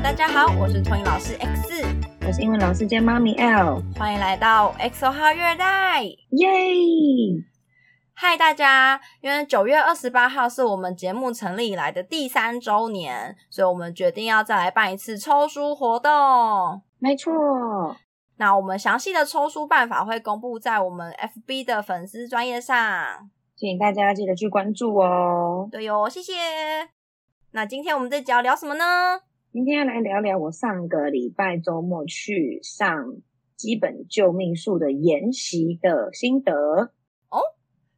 大家好，我是托英老师 X，我是英文老师兼妈咪 L，欢迎来到 XO 号月代，耶！嗨，大家！因为九月二十八号是我们节目成立以来的第三周年，所以我们决定要再来办一次抽书活动。没错，那我们详细的抽书办法会公布在我们 FB 的粉丝专业上，请大家记得去关注哦。对哟，谢谢。那今天我们这集要聊什么呢？今天要来聊聊我上个礼拜周末去上基本救命术的研习的心得。哦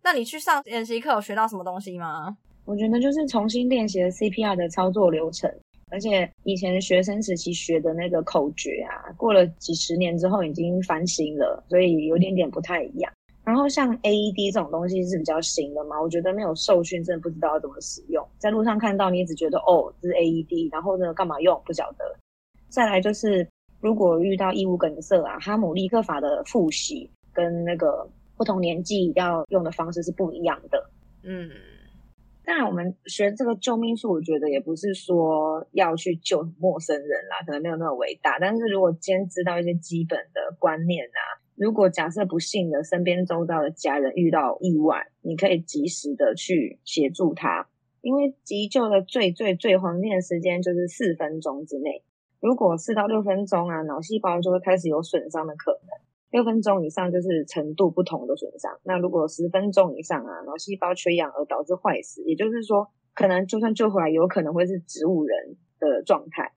那你去上研习课有学到什么东西吗？我觉得就是重新练习了 CPR 的操作流程，而且以前学生时期学的那个口诀啊，过了几十年之后已经翻新了，所以有点点不太一样。然后像 AED 这种东西是比较新的嘛，我觉得没有受训，真的不知道要怎么使用。在路上看到，你只觉得哦，这是 AED，然后呢，干嘛用不晓得。再来就是，如果遇到异物梗塞啊，哈姆立克法的复习跟那个。不同年纪要用的方式是不一样的。嗯，当然我们学这个救命术，我觉得也不是说要去救陌生人啦，可能没有那么伟大。但是如果今天知道一些基本的观念啊，如果假设不幸的身边周遭的家人遇到意外，你可以及时的去协助他，因为急救的最最最黄金的时间就是四分钟之内。如果四到六分钟啊，脑细胞就会开始有损伤的可能。六分钟以上就是程度不同的损伤，那如果十分钟以上啊，脑细胞缺氧而导致坏死，也就是说，可能就算救回来，有可能会是植物人的状态。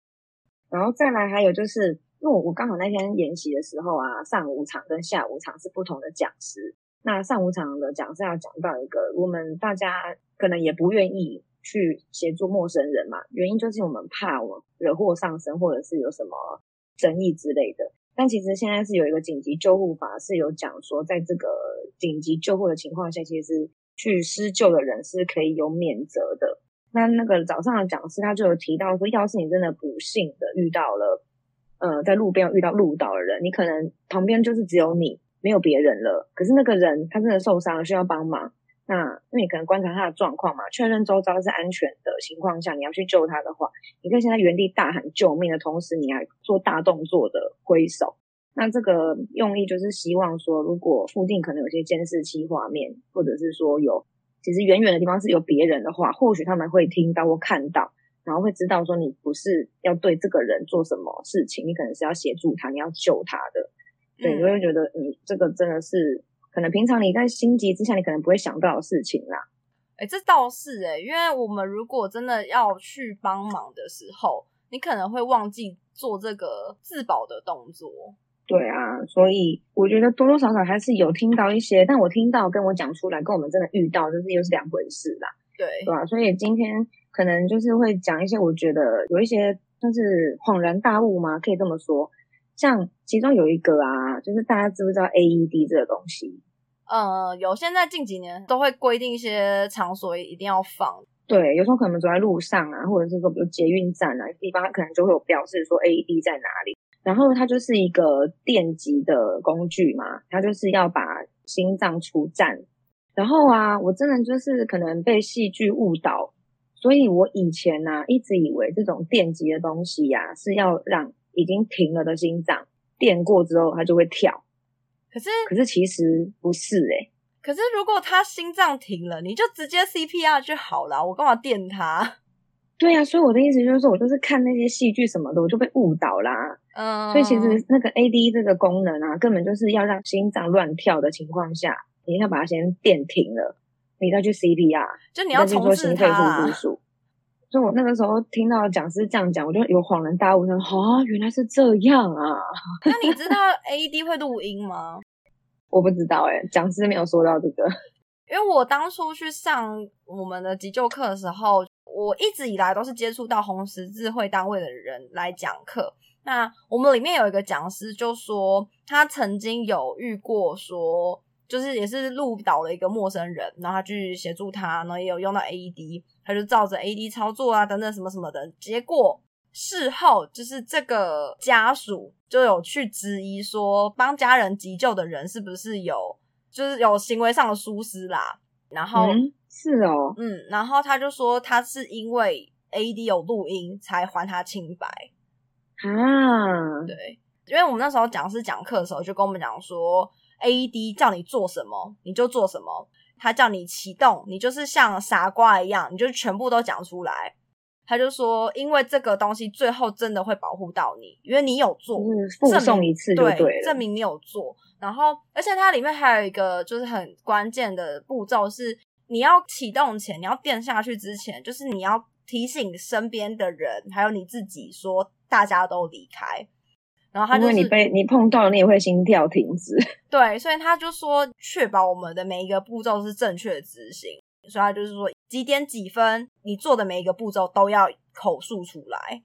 然后再来还有就是，因为我我刚好那天演习的时候啊，上午场跟下午场是不同的讲师。那上午场的讲师要讲到一个，我们大家可能也不愿意去协助陌生人嘛，原因就是我们怕我惹祸上身，或者是有什么争议之类的。但其实现在是有一个紧急救护法，是有讲说，在这个紧急救护的情况下，其实去施救的人是可以有免责的。那那个早上的讲师他就有提到说，要是你真的不幸的遇到了，呃，在路边遇到路倒的人，你可能旁边就是只有你，没有别人了。可是那个人他真的受伤了，需要帮忙。那那你可能观察他的状况嘛，确认周遭是安全的情况下，你要去救他的话，你可以现在原地大喊救命的同时，你还做大动作的挥手。那这个用意就是希望说，如果附近可能有些监视器画面，或者是说有其实远远的地方是有别人的话，或许他们会听到或看到，然后会知道说你不是要对这个人做什么事情，你可能是要协助他，你要救他的。对，你会觉得你这个真的是。可能平常你在心急之下，你可能不会想到的事情啦。哎，这倒是哎，因为我们如果真的要去帮忙的时候，你可能会忘记做这个自保的动作。对啊，所以我觉得多多少少还是有听到一些，但我听到跟我讲出来，跟我们真的遇到，就是又是两回事啦。对，对啊？所以今天可能就是会讲一些，我觉得有一些就是恍然大悟嘛，可以这么说。像其中有一个啊，就是大家知不知道 AED 这个东西？呃，有。现在近几年都会规定一些场所一定要放。对，有时候可能走在路上啊，或者是说比如捷运站啊地方，它可能就会有标示说 AED 在哪里。然后它就是一个电极的工具嘛，它就是要把心脏出站。然后啊，我真的就是可能被戏剧误导，所以我以前呢一直以为这种电极的东西呀是要让。已经停了的心脏电过之后，它就会跳。可是，可是其实不是哎。可是如果他心脏停了，你就直接 CPR 就好了，我干嘛电他？对呀，所以我的意思就是说，我就是看那些戏剧什么的，我就被误导啦。嗯。所以其实那个 AD 这个功能啊，根本就是要让心脏乱跳的情况下，你要把它先电停了，你再去 CPR，就你要重置它。所以我那个时候听到讲师这样讲，我就有恍然大悟，说啊，原来是这样啊！那你知道 AED 会录音吗？我不知道哎，讲师没有说到这个。因为我当初去上我们的急救课的时候，我一直以来都是接触到红十字会单位的人来讲课。那我们里面有一个讲师就说，他曾经有遇过说。就是也是路倒了一个陌生人，然后他去协助他，然后也有用到 AED，他就照着 AED 操作啊，等等什么什么的。结果事后就是这个家属就有去质疑说，帮家人急救的人是不是有就是有行为上的疏失啦？然后是哦，嗯，然后他就说他是因为 AED 有录音才还他清白。啊，对，因为我们那时候讲师讲课的时候就跟我们讲说，AED 叫你做什么你就做什么，他叫你启动，你就是像傻瓜一样，你就全部都讲出来。他就说，因为这个东西最后真的会保护到你，因为你有做，就是附送一次就对。证明你有做。然后，而且它里面还有一个就是很关键的步骤是，你要启动前，你要垫下去之前，就是你要提醒身边的人，还有你自己说，大家都离开。然后他就是因为你被你碰到，你也会心跳停止。对，所以他就说确保我们的每一个步骤是正确的执行。所以他就是说几点几分，你做的每一个步骤都要口述出来。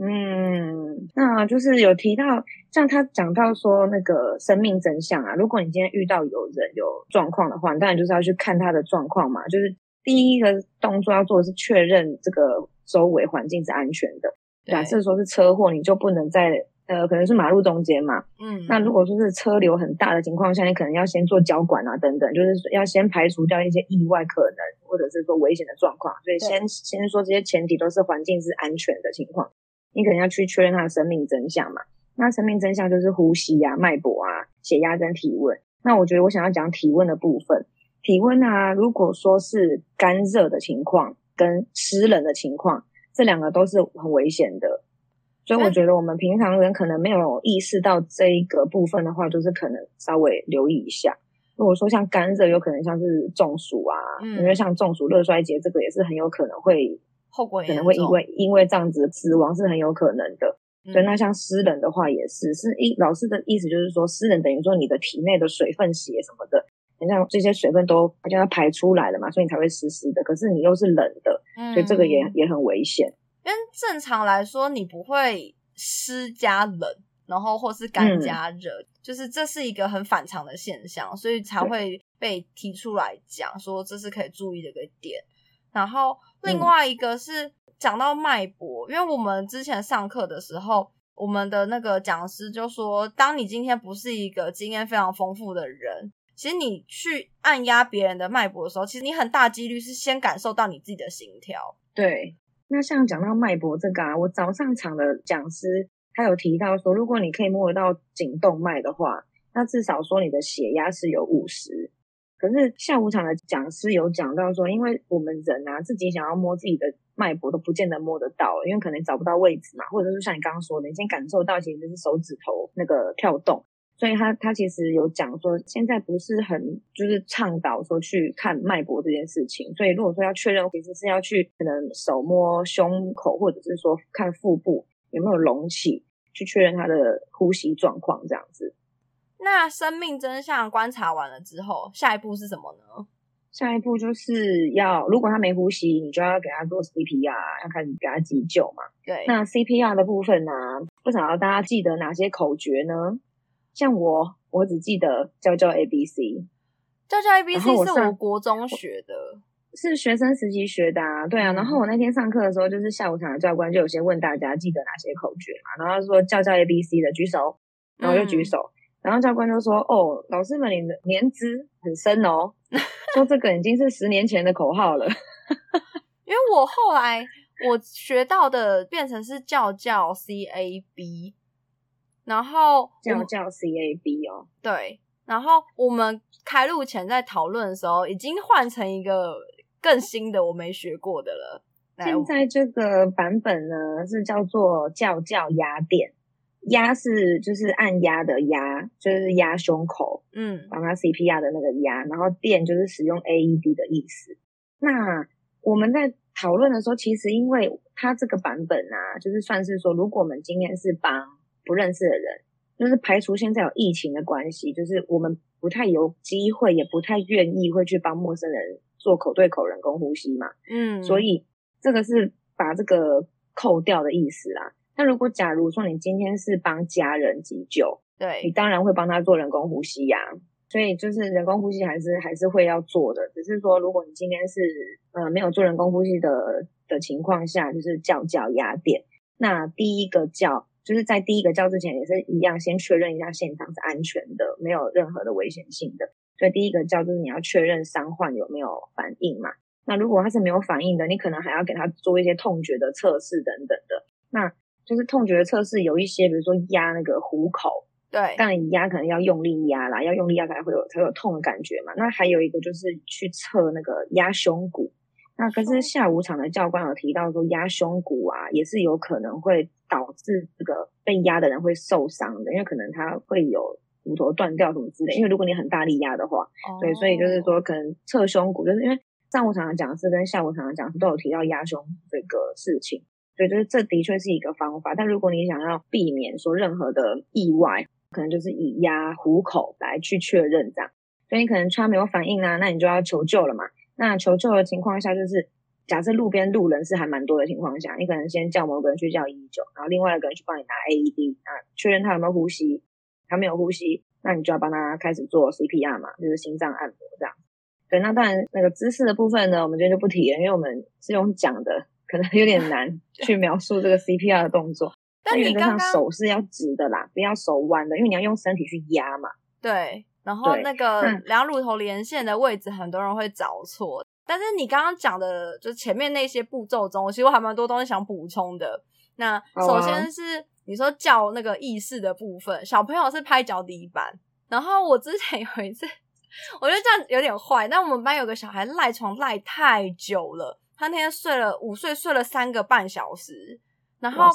嗯，那就是有提到，像他讲到说那个生命真相啊，如果你今天遇到有人有状况的话，你当然就是要去看他的状况嘛。就是第一个动作要做的是确认这个周围环境是安全的。假设说是车祸，你就不能在呃，可能是马路中间嘛。嗯，那如果说是车流很大的情况下，你可能要先做交管啊，等等，就是要先排除掉一些意外可能或者是说危险的状况。所以先先说这些前提都是环境是安全的情况。你可能要去确认他的生命真相嘛？那生命真相就是呼吸啊、脉搏啊、血压跟体温。那我觉得我想要讲体温的部分。体温啊，如果说是干热的情况跟湿冷的情况，这两个都是很危险的。所以我觉得我们平常人可能没有意识到这一个部分的话，就是可能稍微留意一下。如果说像干热，有可能像是中暑啊，因为像中暑、热衰竭，这个也是很有可能会。后果可能会因为因为这样子死亡是很有可能的，所以那像湿冷的话也是，是一老师的意思就是说湿冷等于说你的体内的水分、血什么的，你像这些水分都好像要排出来了嘛，所以你才会湿湿的。可是你又是冷的，所以这个也也很危险。因为正常来说你不会湿加冷，然后或是干加热，就是这是一个很反常的现象，所以才会被提出来讲说这是可以注意的一个点。然后另外一个是讲到脉搏，因为我们之前上课的时候，我们的那个讲师就说，当你今天不是一个经验非常丰富的人，其实你去按压别人的脉搏的时候，其实你很大几率是先感受到你自己的心跳。对，那像讲到脉搏这个啊，我早上场的讲师他有提到说，如果你可以摸得到颈动脉的话，那至少说你的血压是有五十。可是下午场的讲师有讲到说，因为我们人啊自己想要摸自己的脉搏都不见得摸得到，因为可能找不到位置嘛，或者是像你刚刚说的，你先感受到其实是手指头那个跳动，所以他他其实有讲说，现在不是很就是倡导说去看脉搏这件事情，所以如果说要确认，其实是要去可能手摸胸口，或者是说看腹部有没有隆起，去确认他的呼吸状况这样子。那生命真相观察完了之后，下一步是什么呢？下一步就是要，如果他没呼吸，你就要给他做 CPR，要开始给他急救嘛。对。那 CPR 的部分呢，不晓得大家记得哪些口诀呢？像我，我只记得教教 A B C，教教 A B C 是我国中学的，是学生时期学的啊。对啊。然后我那天上课的时候，就是下午场的教官就有先问大家记得哪些口诀嘛，然后说教教 A B C 的举手，然后就举手。然后教官就说：“哦，老师们，你的年资很深哦，说这个已经是十年前的口号了。因为我后来我学到的变成是教教 C A B，然后叫叫 C A B 哦，对。然后我们开录前在讨论的时候，已经换成一个更新的我没学过的了。现在这个版本呢是叫做叫叫压电。”压是就是按压的压，就是压胸口，嗯，帮他 CPR 的那个压，然后电就是使用 AED 的意思。那我们在讨论的时候，其实因为它这个版本啊，就是算是说，如果我们今天是帮不认识的人，就是排除现在有疫情的关系，就是我们不太有机会，也不太愿意会去帮陌生人做口对口人工呼吸嘛，嗯，所以这个是把这个扣掉的意思啦。那如果假如说你今天是帮家人急救，对你当然会帮他做人工呼吸呀。所以就是人工呼吸还是还是会要做的，只是说如果你今天是呃没有做人工呼吸的的情况下，就是叫叫压电。那第一个叫就是在第一个叫之前也是一样，先确认一下现场是安全的，没有任何的危险性的。所以第一个叫就是你要确认伤患有没有反应嘛。那如果他是没有反应的，你可能还要给他做一些痛觉的测试等等的。那就是痛觉的测试有一些，比如说压那个虎口，对，当然压可能要用力压啦，要用力压才会有才有痛的感觉嘛。那还有一个就是去测那个压胸骨。那可是下午场的教官有提到说，压胸骨啊，也是有可能会导致这个被压的人会受伤的，因为可能他会有骨头断掉什么之类。因为如果你很大力压的话，对，所以就是说可能侧胸骨，就是因为上午场的讲师跟下午场的讲师都有提到压胸这个事情，对，就是这的确是一个方法。但如果你想要避免说任何的意外，可能就是以压虎口来去确认这样。所以你可能穿没有反应啊，那你就要求救了嘛。那求救的情况下，就是假设路边路人是还蛮多的情况下，你可能先叫某个人去叫一一九，然后另外一个人去帮你拿 AED 啊，确认他有没有呼吸，他没有呼吸，那你就要帮他开始做 CPR 嘛，就是心脏按摩这样。对，那当然那个姿势的部分呢，我们今天就不提了，因为我们是用讲的，可能有点难 去描述这个 CPR 的动作。但你刚刚手是要直的啦，不要手弯的，因为你要用身体去压嘛。对。然后那个两乳头连线的位置，很多人会找错。但是你刚刚讲的，就前面那些步骤中，其实我还蛮多东西想补充的。那首先是你说叫那个意识的部分，小朋友是拍脚底板。然后我之前有一次，我觉得这样有点坏。但我们班有个小孩赖床赖太久了，他那天睡了午睡，睡了三个半小时。然后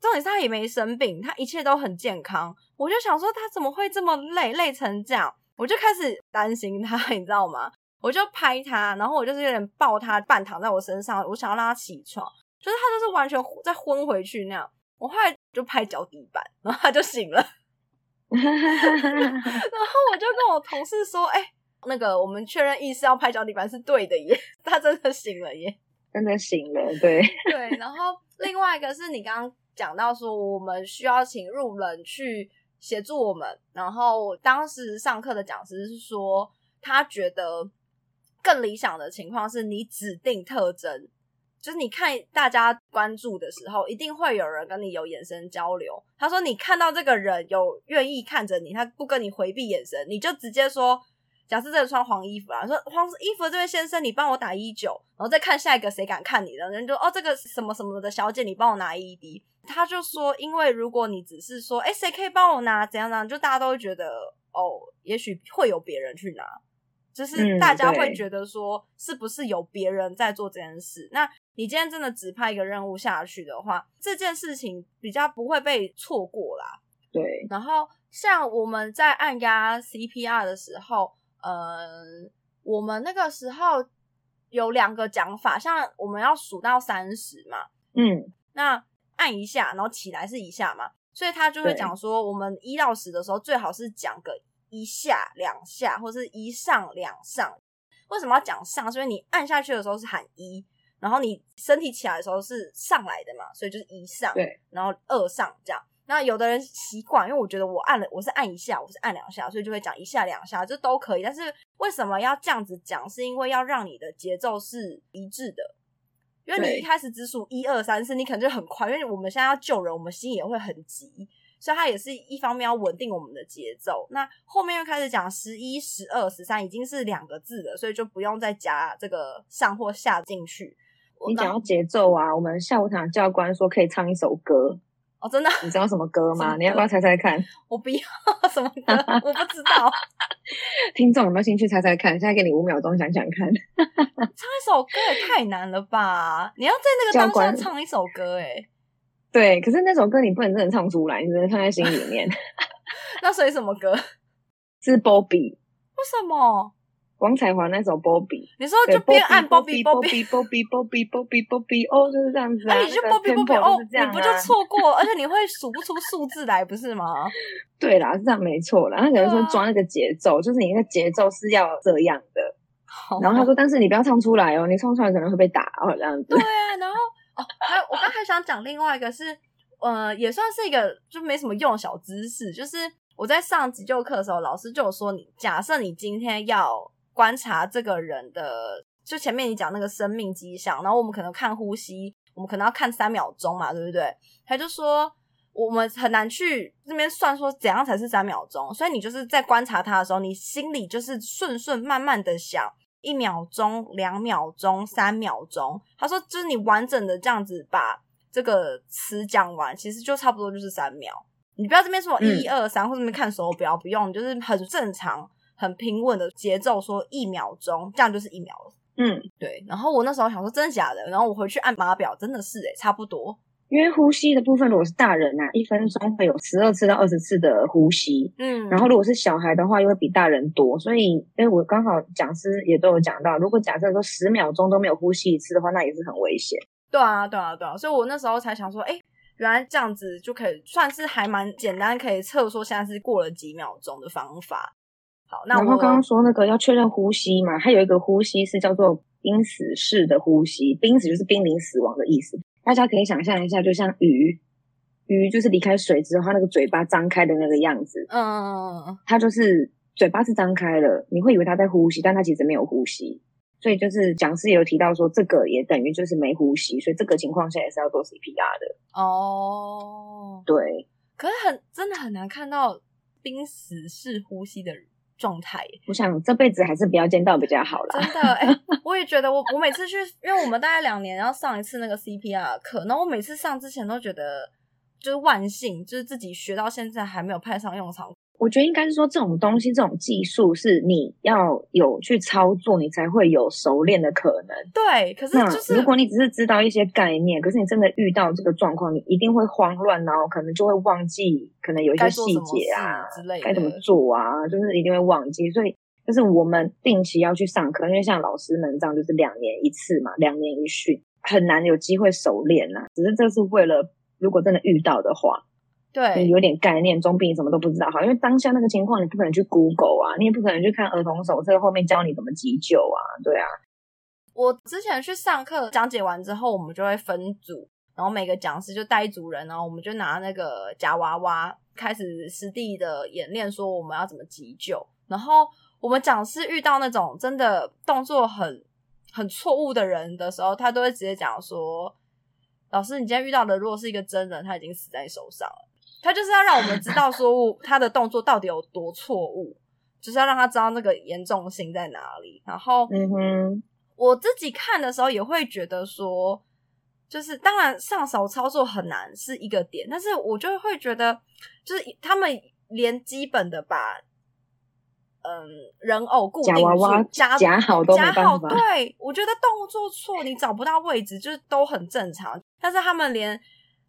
重点是他也没生病，他一切都很健康。我就想说他怎么会这么累，累成这样？我就开始担心他，你知道吗？我就拍他，然后我就是有点抱他，半躺在我身上，我想要让他起床，就是他就是完全再昏回去那样。我后来就拍脚底板，然后他就醒了。然后我就跟我同事说：“哎，那个我们确认意识要拍脚底板是对的耶，他真的醒了耶，真的醒了。”对对，然后另外一个是你刚刚讲到说，我们需要请路人去。协助我们，然后当时上课的讲师是说，他觉得更理想的情况是你指定特征，就是你看大家关注的时候，一定会有人跟你有眼神交流。他说，你看到这个人有愿意看着你，他不跟你回避眼神，你就直接说，假设这个穿黄衣服啊，说黄衣服这位先生，你帮我打一九，然后再看下一个谁敢看你的人就哦，这个什么什么的小姐，你帮我拿 ED。他就说，因为如果你只是说，哎，谁可以帮我拿？怎样怎样，就大家都会觉得，哦，也许会有别人去拿，就是大家会觉得说，是不是有别人在做这件事？那你今天真的只派一个任务下去的话，这件事情比较不会被错过啦。对。然后像我们在按压 CPR 的时候，呃，我们那个时候有两个讲法，像我们要数到三十嘛，嗯，那。按一下，然后起来是一下嘛，所以他就会讲说，我们一到十的时候，最好是讲个一下、两下，或者是一上、两上。为什么要讲上？所以你按下去的时候是喊一，然后你身体起来的时候是上来的嘛，所以就是一上，对，然后二上这样。那有的人习惯，因为我觉得我按了，我是按一下，我是按两下，所以就会讲一下、两下，这都可以。但是为什么要这样子讲？是因为要让你的节奏是一致的。因为你一开始只数一二三四，你可能就很快。因为我们现在要救人，我们心也会很急，所以它也是一方面要稳定我们的节奏。那后面又开始讲十一、十二、十三，已经是两个字了，所以就不用再加这个上或下进去。你讲到节奏啊，我们下午场教官说可以唱一首歌。哦，真的？你知道什么歌 吗？你要不要猜猜看？我不要什么歌，我不知道。听众有没有兴趣猜猜看？现在给你五秒钟想想看。唱一首歌也太难了吧！你要在那个当下唱一首歌，哎，对。可是那首歌你不能真的唱出来，你只能唱在心里面。那所以什么歌？是 Bobby。为什么？王彩华那首《Bobby》，你说就边按 Bobby Bobby Bobby Bobby Bobby Bobby 哦，就是这样子啊。你就 Bobby Bobby 哦，你不就错过？而且你会数不出数字来，不是吗？对啦，是这样没错啦。他可能说抓那个节奏，就是你那个节奏是要这样的。然后他说，但是你不要唱出来哦，你唱出来可能会被打哦，这样子。对啊，然后哦，还有我刚才想讲另外一个是，呃，也算是一个就没什么用的小知识，就是我在上急救课的时候，老师就有说，你假设你今天要。观察这个人的，就前面你讲那个生命迹象，然后我们可能看呼吸，我们可能要看三秒钟嘛，对不对？他就说我们很难去那边算说怎样才是三秒钟，所以你就是在观察他的时候，你心里就是顺顺慢慢的想一秒钟、两秒钟、三秒钟。他说就是你完整的这样子把这个词讲完，其实就差不多就是三秒。你不要这边说一二三，或者这边看手表，不用，就是很正常、很平稳的节奏说一秒钟，这样就是一秒了。嗯，对。然后我那时候想说真的假的，然后我回去按码表，真的是诶、差不多。因为呼吸的部分，如果是大人啊，一分钟会有十二次到二十次的呼吸，嗯，然后如果是小孩的话，又会比大人多。所以，因为我刚好讲师也都有讲到，如果假设说十秒钟都没有呼吸一次的话，那也是很危险。对啊，对啊，对啊，所以我那时候才想说，哎，原来这样子就可以算是还蛮简单，可以测说现在是过了几秒钟的方法。好，那我然后刚刚说那个要确认呼吸嘛，还有一个呼吸是叫做濒死式的呼吸，濒死就是濒临死亡的意思。大家可以想象一下，就像鱼，鱼就是离开水之后，它那个嘴巴张开的那个样子，嗯嗯嗯嗯，它就是嘴巴是张开了，你会以为它在呼吸，但它其实没有呼吸。所以就是讲师也有提到说，这个也等于就是没呼吸，所以这个情况下也是要做 CPR 的。哦，对，可是很真的很难看到濒死式呼吸的状态，我想这辈子还是不要见到比较好啦。真的，哎、我也觉得我我每次去，因为我们大概两年要上一次那个 CPR 课，然后我每次上之前都觉得就是万幸，就是自己学到现在还没有派上用场。我觉得应该是说这种东西，这种技术是你要有去操作，你才会有熟练的可能。对，可是就是如果你只是知道一些概念，可是你真的遇到这个状况，你一定会慌乱，然后可能就会忘记，可能有一些细节啊事之类的该怎么做啊，就是一定会忘记。所以就是我们定期要去上课，因为像老师们这样就是两年一次嘛，两年一训，很难有机会熟练啦。只是这是为了如果真的遇到的话，你对有点概念，总比你什么都不知道好。因为当下那个情况，你不可能去 Google 啊，你也不可能去看儿童手册后面教你怎么急救啊，对啊。我之前去上课讲解完之后，我们就会分组，然后每个讲师就带一组人，然后我们就拿那个夹娃娃开始实地的演练，说我们要怎么急救。然后我们讲师遇到那种真的动作很很错误的人的时候，他都会直接讲说：“老师，你今天遇到的如果是一个真人，他已经死在你手上了。”他就是要让我们知道说他的动作到底有多错误，就是要让他知道那个严重性在哪里。然后，嗯哼，我自己看的时候也会觉得说，就是当然上手操作很难是一个点，但是我就会觉得，就是他们连基本的把嗯人偶固定夹娃娃住夹夹好都没夹好，对我觉得动作错你找不到位置，就是都很正常。但是他们连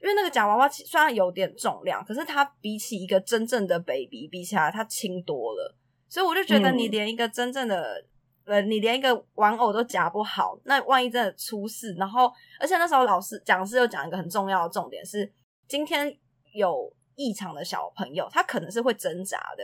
因为那个假娃娃虽然有点重量，可是它比起一个真正的 baby 比起来，它轻多了。所以我就觉得嗯你连一个真正的、呃，你连一个玩偶都夹不好，那万一真的出事，然后而且那时候老师讲师又讲一个很重要的重点是，今天有异常的小朋友，他可能是会挣扎的，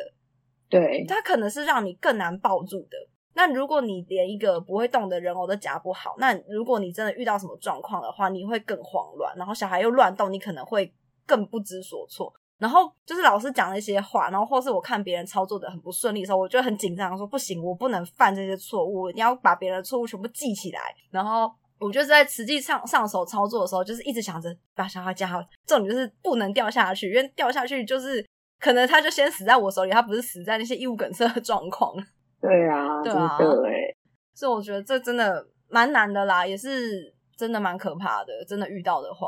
对，他可能是让你更难抱住的。那如果你连一个不会动的人偶都夹不好，那如果你真的遇到什么状况的话，你会更慌乱，然后小孩又乱动，你可能会更不知所措。然后就是老师讲那些话，然后或是我看别人操作的很不顺利的时候，我就很紧张，说不行，我不能犯这些错误，你要把别人的错误全部记起来。然后我就是在实际上上手操作的时候，就是一直想着把小孩夹好，重点就是不能掉下去，因为掉下去就是可能他就先死在我手里，他不是死在那些异物梗塞的状况。对啊，真对啊的哎，所以我觉得这真的蛮难的啦，也是真的蛮可怕的。真的遇到的话，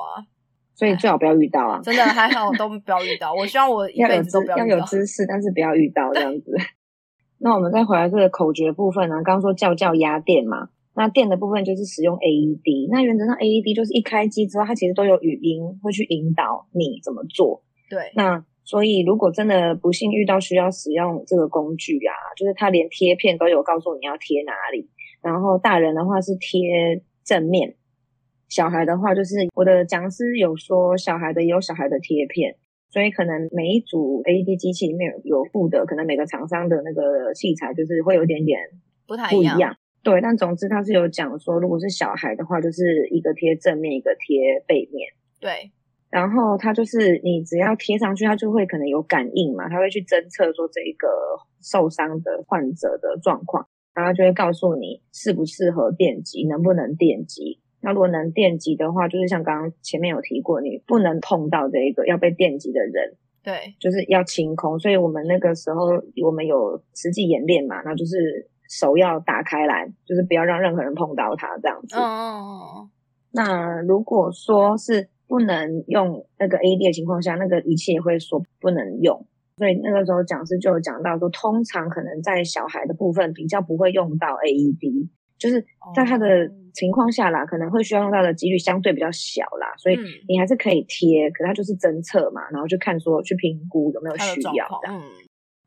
所以最好不要遇到啊，真的还好都不要遇到。我希望我 一辈子都不要遇到。有知识，但是不要遇到这样子。那我们再回来这个口诀部分呢、刚刚说叫叫压电嘛，那电的部分就是使用 AED。那原则上 AED 就是一开机之后，它其实都有语音会去引导你怎么做。对，那所以如果真的不幸遇到需要使用这个工具啊，就是它连贴片都有告诉你要贴哪里。然后大人的话是贴正面，小孩的话就是我的讲师有说小孩的也有小孩的贴片，所以可能每一组 AED 机器里面有有附的，可能每个厂商的那个器材就是会有点点不太一样。不一样。对，但总之他是有讲说，如果是小孩的话，就是一个贴正面，一个贴背面。对，然后它就是你只要贴上去，它就会可能有感应嘛，它会去侦测说这一个受伤的患者的状况，然后就会告诉你适不适合电击，能不能电击。那如果能电击的话，就是像刚刚前面有提过，你不能碰到这一个要被电击的人，对，就是要清空。所以我们那个时候我们有实际演练嘛，那就是手要打开来，就是不要让任何人碰到它这样子。嗯嗯嗯嗯，那如果说是不能用那个 AED 的情况下，那个仪器也会说不能用。所以那个时候讲师就有讲到说，通常可能在小孩的部分比较不会用到 AED，就是在他的情况下啦，可能会需要用到的几率相对比较小啦。所以你还是可以贴，可它就是侦测嘛，然后就看说去评估有没有需要的。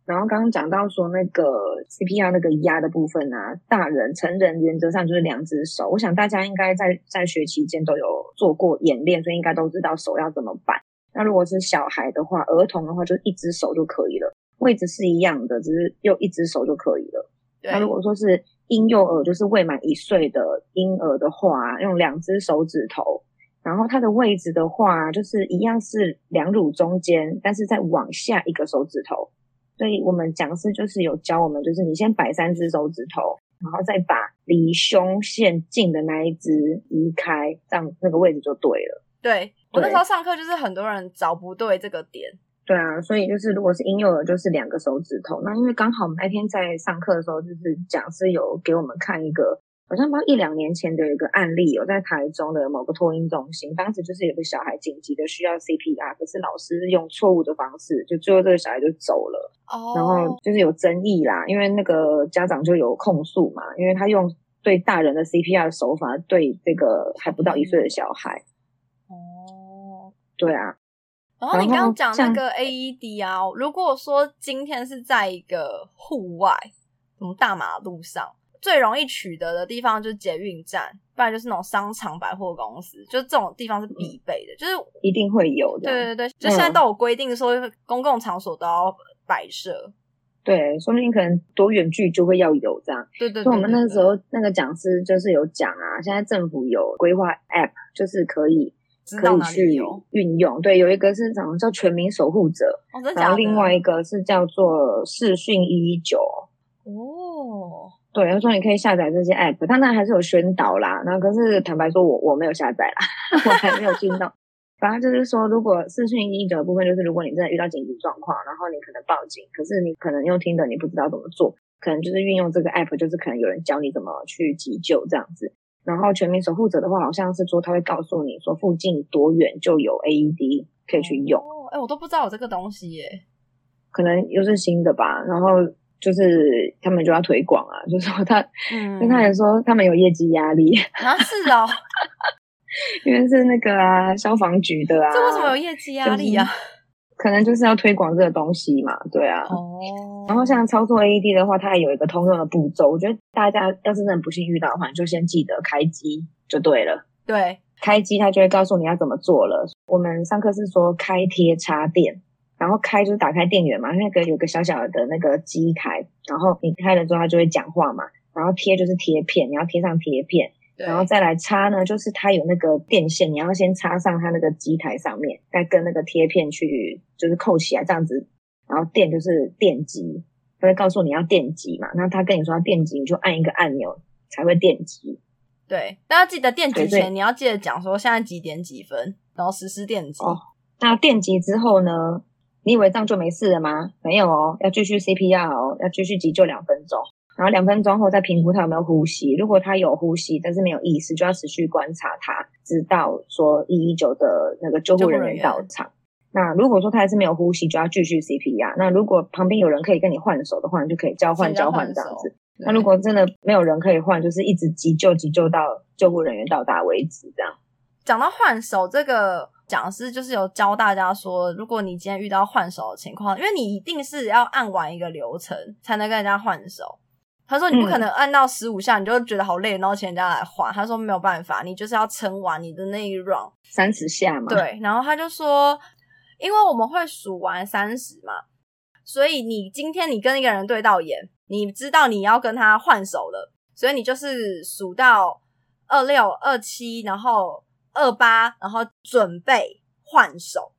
然后刚刚讲到说那个 CPR 那个压的部分啊，大人成人原则上就是两只手。我想大家应该在在学期间都有做过演练，所以应该都知道手要怎么摆。那如果是小孩的话，儿童的话就一只手就可以了，位置是一样的，只是用一只手就可以了。那如果说是婴幼儿，就是未满一岁的婴儿的话，用两只手指头，然后它的位置的话，就是一样是两乳中间，但是再往下一个手指头。所以我们讲师就是有教我们，就是你先摆三只手指头，然后再把离胸线近的那一只移开，这样那个位置就对了。对我那时候上课就是很多人找不对这个点。对啊，所以就是如果是婴幼儿，就是两个手指头。那因为刚好我们那天在上课的时候，就是讲师有给我们看一个。好像不知道一两年前的一个案例，有在台中的某个托婴中心，当时就是有个小孩紧急的需要 CPR，可是老师用错误的方式，就最后这个小孩就走了。哦，然后就是有争议啦，因为那个家长就有控诉嘛，因为他用对大人的 CPR 的手法对这个还不到一岁的小孩。哦，对啊。然后你刚刚讲那个 AED 啊，如果说今天是在一个户外，什么大马路上。最容易取得的地方就是捷运站，不然就是那种商场、百货公司，就是这种地方是必备的，就是一定会有的。对对对，就现在都有规定说公共场所都要摆设。对，说不定可能多远距就会要有这样。对对。所以我们那时候那个讲师就是有讲啊，现在政府有规划 App，就是可以可以去运用。对，有一个是什么叫全民守护者，然后另外一个是叫做视讯一一九。哦。对，他说你可以下载这些 app，当然还是有宣导啦。那可是坦白说，我我没有下载啦，我还没有听到。反正就是说，如果视讯医者的部分，就是如果你真的遇到紧急状况，然后你可能报警，可是你可能用听的，你不知道怎么做，可能就是运用这个 app，就是可能有人教你怎么去急救这样子。然后全民守护者的话，好像是说他会告诉你说附近多远就有 AED 可以去用。哦，哎，我都不知道有这个东西耶。可能又是新的吧，然后。就是他们就要推广啊，就说他，跟他也说他们有业绩压力啊，是哦，因为是那个啊消防局的啊，这为什么有业绩压力啊？可能就是要推广这个东西嘛，对啊。哦。然后像操作 AED 的话，它也有一个通用的步骤，我觉得大家要是真的不幸遇到的话，就先记得开机就对了。对，开机它就会告诉你要怎么做了。我们上课是说开贴插电。然后开就是打开电源嘛，那个有个小小的那个机台，然后你开了之后它就会讲话嘛。然后贴就是贴片，你要贴上贴片，然后再来插呢，就是它有那个电线，你要先插上它那个机台上面，再跟那个贴片去就是扣起来这样子。然后电就是电极，它会告诉你要电极嘛。那他跟你说要电极，你就按一个按钮才会电极。对，大家记得电极前你要记得讲说现在几点几分，然后实施电极。哦，那电极之后呢？你以为这样就没事了吗？没有哦，要继续 CPR 哦，要继续急救两分钟，然后两分钟后再评估他有没有呼吸。如果他有呼吸，但是没有意识，就要持续观察他，直到说一一九的那个救护人员到场。那如果说他还是没有呼吸，就要继续 CPR。那如果旁边有人可以跟你换手的话，你就可以交换交换这样子。那如果真的没有人可以换，就是一直急救急救到救护人员到达为止，这样。讲到换手这个。讲师就是有教大家说，如果你今天遇到换手的情况，因为你一定是要按完一个流程才能跟人家换手。他说你不可能按到十五下你就觉得好累，然后请人家来换。他说没有办法，你就是要撑完你的那一 round 三十下嘛。对，然后他就说，因为我们会数完三十嘛，所以你今天你跟一个人对到眼，你知道你要跟他换手了，所以你就是数到二六二七，然后。二八，然后准备换手，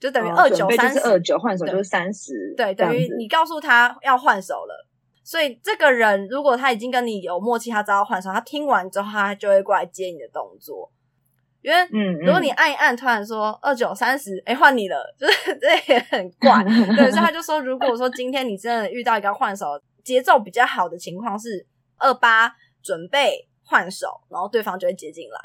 就等于二九三十。二九换手就是三十。对，等于你告诉他要换手了，所以这个人如果他已经跟你有默契，他知道换手，他听完之后他就会过来接你的动作。因为，嗯，如果你按一按，突然说二九三十，哎，换你了，就是这也很怪。对，所以他就说，如果说今天你真的遇到一个换手节奏比较好的情况，是二八准备换手，然后对方就会接进来。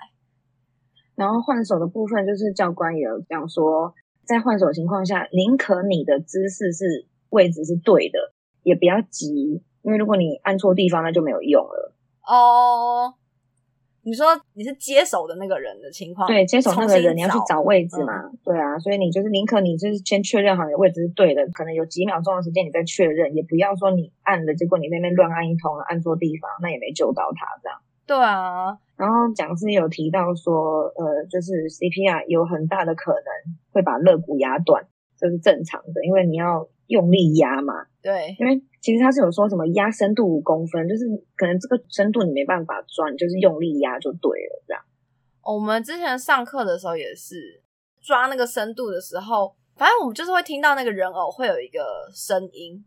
然后换手的部分，就是教官也有讲说，在换手情况下，宁可你的姿势是位置是对的，也不要急，因为如果你按错地方，那就没有用了。哦，你说你是接手的那个人的情况，对，接手那个人你要去找位置嘛，对啊，所以你就是宁可你就是先确认好你的位置是对的，可能有几秒钟的时间你再确认，也不要说你按了，结果你那边乱按一通，按错地方，那也没救到他这样。对啊，然后讲师有提到说，呃，就是 CPR 有很大的可能会把肋骨压断，这是正常的，因为你要用力压嘛。对，因为其实他是有说什么压深度五公分，就是可能这个深度你没办法抓，你就是用力压就对了，这样。我们之前上课的时候也是抓那个深度的时候，反正我们就是会听到那个人偶会有一个声音，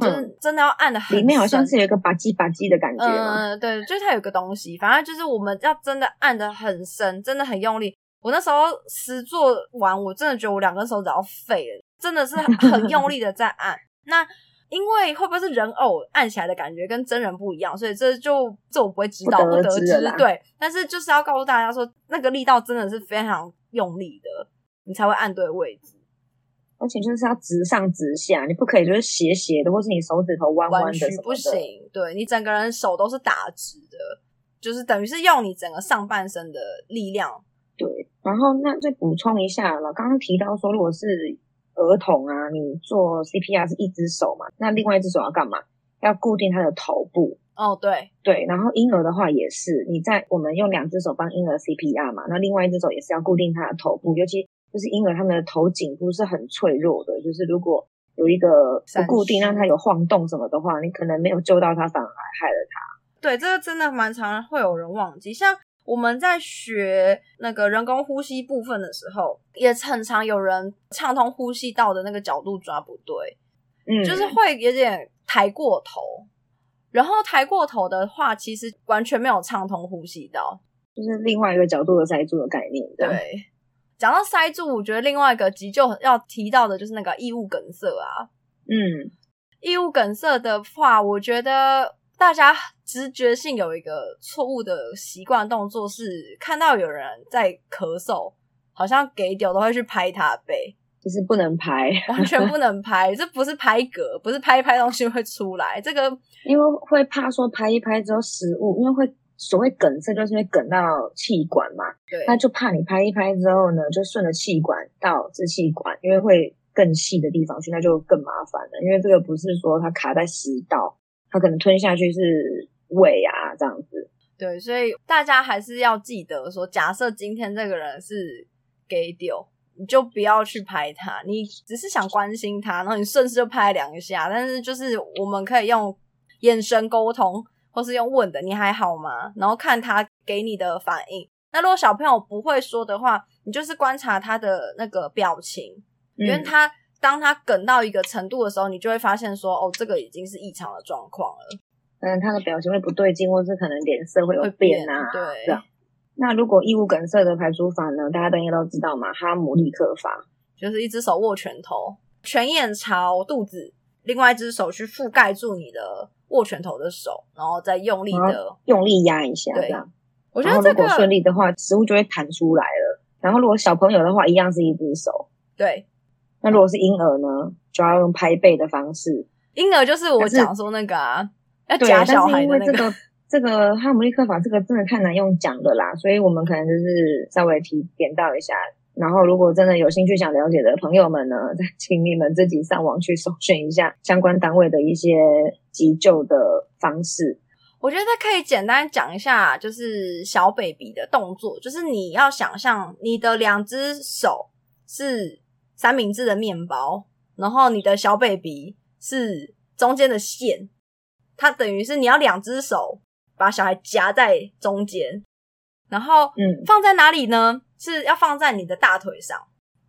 就是真的要按的很，嗯里面好像是有一个吧唧吧唧的感觉嘛。嗯，对，就是它有个东西，反正就是我们要真的按的很深，真的很用力。我那时候实做完，我真的觉得我两根手指要废了，真的是很用力的在按。那因为会不会是人偶按起来的感觉跟真人不一样，所以这就这我不会知道，不得知。对，但是就是要告诉大家说，那个力道真的是非常用力的，你才会按对位置。而且就是要直上直下，你不可以就是斜斜的，或是你手指头弯弯的什么的。行，对你整个人手都是打直的，就是等于是用你整个上半身的力量。对，然后那再补充一下了，刚刚提到说，如果是儿童啊，你做 CPR 是一只手嘛，那另外一只手要干嘛？要固定他的头部。哦，对，对，然后婴儿的话也是，你在我们用两只手帮婴儿 CPR 嘛，那另外一只手也是要固定他的头部，尤其就是婴儿他们的头颈部是很脆弱的，就是如果有一个不固定，让他有晃动什么的话，你可能没有救到他，反而还害了他。对，这个真的蛮常会有人忘记。像我们在学那个人工呼吸部分的时候，也很常有人畅通呼吸道的那个角度抓不对，嗯，就是会有点抬过头。然后抬过头的话，其实完全没有畅通呼吸道。就是另外一个角度的塞住的概念。对，讲到塞住，我觉得另外一个急救要提到的就是那个异物梗塞啊。嗯，异物梗塞的话，我觉得大家直觉性有一个错误的习惯动作是，看到有人在咳嗽，好像给屌都会去拍他背，就是不能拍，完全不能拍，这 不是拍嗝，不是拍一拍东西会出来，这个因为会怕说拍一拍之后食物，因为会所谓梗塞就是因为梗到气管嘛，对那就怕你拍一拍之后呢，就顺着气管到支气管，因为会更细的地方去，那就更麻烦了。因为这个不是说它卡在食道，它可能吞下去是胃啊这样子。对，所以大家还是要记得说，假设今天这个人是给丢，你就不要去拍他，你只是想关心他，然后你顺势就拍两下，但是就是我们可以用眼神沟通，或是用问的“你还好吗”，然后看他给你的反应。那如果小朋友不会说的话，你就是观察他的那个表情，因为嗯他当他梗到一个程度的时候，你就会发现说，哦，这个已经是异常的状况了，嗯，他的表情会不对劲，或是可能脸色会有会变啊。对这样。那如果异物梗塞的排除法呢？大家都应该都知道嘛，哈姆立克法。就是一只手握拳头，拳眼朝肚子，另外一只手去覆盖住你的握拳头的手，然后再用力的。用力压一下，对这样。我觉得如果顺利的话，食物就会弹出来了。然后如果小朋友的话，一样是一只手。对那如果是婴儿呢，就要用拍背的方式。婴儿就是我讲说那个啊，要夹小是孩的那个。因为这个 这个哈姆立克法这个真的太难用讲的啦，所以我们可能就是稍微提点到一下。然后，如果真的有兴趣想了解的朋友们呢，再 请你们自己上网去搜寻一下相关单位的一些急救的方式。我觉得可以简单讲一下，就是小 baby 的动作，就是你要想象你的两只手是三明治的面包，然后你的小 baby 是中间的线，它等于是你要两只手把小孩夹在中间，然后嗯放在哪里呢？是要放在你的大腿上，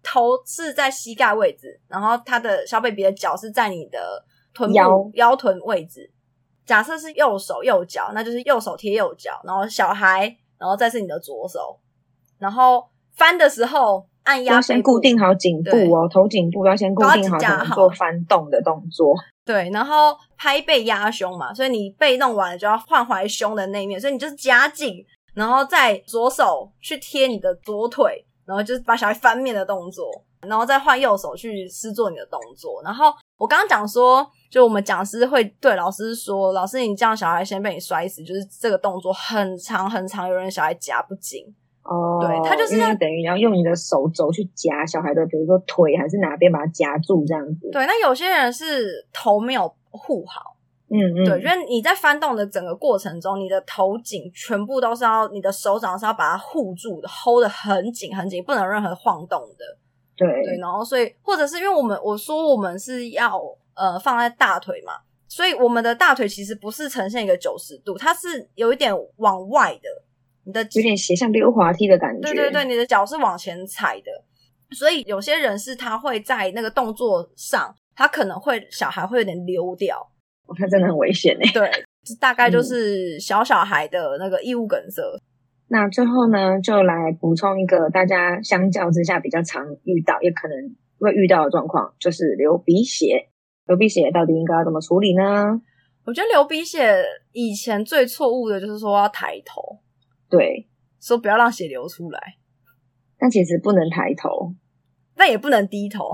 头是在膝盖位置，然后他的小 baby 的脚是在你的臀部腰腰臀位置。假设是右手右脚，那就是右手贴右脚，然后小孩，然后再是你的左手，然后翻的时候按压要先固定好颈部哦，头颈部要先固定好，才能把它夹好做翻动的动作。对，然后拍背压胸嘛，所以你背弄完了就要换回胸的那一面，所以你就是夹紧，然后再左手去贴你的左腿，然后就是把小孩翻面的动作，然后再换右手去施做你的动作。然后我刚刚讲说，就我们讲师会对老师说：“老师，你这样小孩先被你摔死，就是这个动作很长很长，有人小孩夹不紧。”哦，对他就是因为等于要用你的手肘去夹小孩的，比如说腿还是哪边把它夹住这样子。对，那有些人是头没有护好，嗯嗯，对，因为你在翻动的整个过程中，你的头颈全部都是要，你的手掌是要把它护住的，hold 得很紧很紧，不能任何晃动的。对对，然后所以或者是因为我们我说我们是要呃放在大腿嘛，所以我们的大腿其实不是呈现一个九十度，它是有一点往外的，你的有点斜向溜滑梯的感觉。对对对，你的脚是往前踩的，所以有些人是他会在那个动作上，他可能会小孩会有点溜掉，哦那真的很危险哎。对，大概嗯就是小小孩的那个异物梗塞。那最后呢，就来补充一个大家相较之下比较常遇到，也可能会遇到的状况，就是流鼻血。流鼻血到底应该要怎么处理呢？我觉得流鼻血以前最错误的就是说要抬头，对，说不要让血流出来，但其实不能抬头，但也不能低头。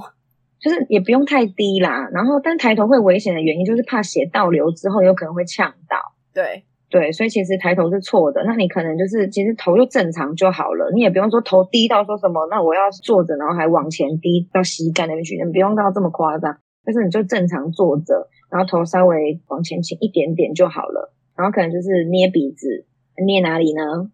就是也不用太低啦。然后，但抬头会危险的原因就是怕血倒流之后有可能会呛到。对，对，所以其实抬头是错的。那你可能就是其实头就正常就好了，你也不用说头低到说什么，那我要坐着然后还往前低到膝盖那边去，你不用到这么夸张。但是你就正常坐着，然后头稍微往前倾一点点就好了。然后可能就是捏鼻子，捏哪里呢？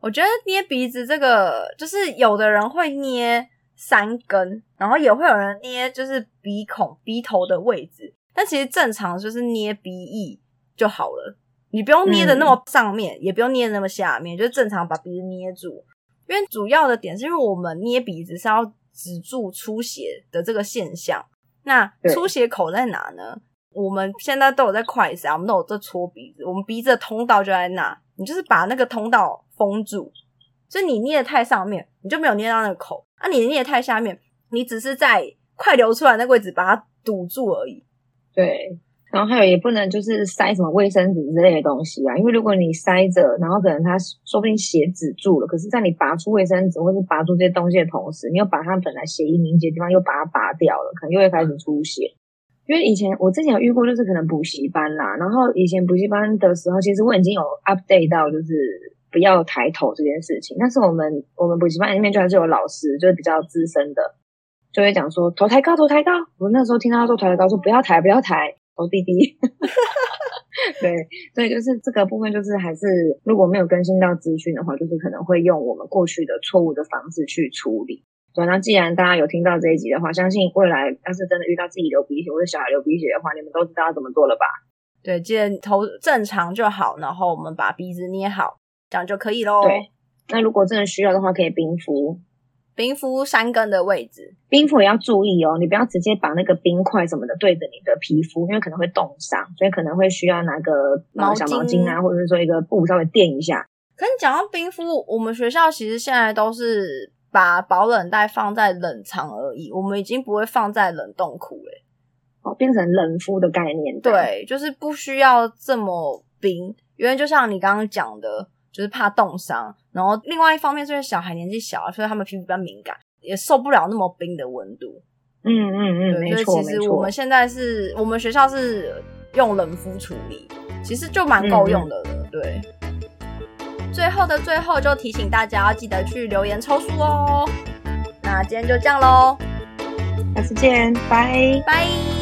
我觉得捏鼻子这个，就是有的人会捏三根，然后也会有人捏就是鼻孔、鼻头的位置，但其实正常就是捏鼻翼就好了，你不用捏的那么上面，也不用捏的那么下面，就是正常把鼻子捏住。因为主要的点是因为我们捏鼻子是要止住出血的这个现象。那出血口在哪呢？我们现在都有在快筛，我们都有在搓鼻子，我们鼻子的通道就在那，你就是把那个通道封住。所以你捏的太上面，你就没有捏到那个口；啊，你捏的太下面，你只是在快流出来那个位置把它堵住而已。对，然后还有也不能就是塞什么卫生纸之类的东西啊，因为如果你塞着，然后可能它说不定血止住了，可是在你拔出卫生纸或是拔出这些东西的同时，你又把它本来血液凝结的地方又把它拔掉了，可能又会开始出血。因为以前我之前有遇过，就是可能补习班啦，然后以前补习班的时候，其实我已经有 update 到就是不要抬头这件事情，但是我们我们补习班里面就还是有老师，就是比较资深的，就会讲说头抬高，头抬高。我那时候听到他说头抬高，说不要抬，不要抬，头低低。对，所以就是这个部分，就是还是如果没有更新到资讯的话，就是可能会用我们过去的错误的方式去处理。对，那既然大家有听到这一集的话，相信未来要是真的遇到自己流鼻血或者小孩流鼻血的话，你们都知道怎么做了吧？对，记得头正常就好，然后我们把鼻子捏好，这样就可以喽。对，那如果真的需要的话，可以冰敷。冰敷山根的位置，冰敷也要注意哦，你不要直接把那个冰块什么的对着你的皮肤，因为可能会冻伤，所以可能会需要拿个毛小毛巾巾啊，或者是说一个布稍微垫一下。可你讲到冰敷，我们学校其实现在都是把保冷袋放在冷藏而已，我们已经不会放在冷冻库了。哦，变成冷敷的概念。对，就是不需要这么冰，因为就像你刚刚讲的，就是怕冻伤。然后另外一方面，是因为小孩年纪小，所以他们皮肤比较敏感，也受不了那么冰的温度。嗯嗯嗯，对，没错没所以其实我错们。现在是我们学校是用冷敷处理，其实就蛮够用的了。嗯对。最后的最后，就提醒大家要记得去留言抽书哦。那今天就这样喽，下次见，拜。拜。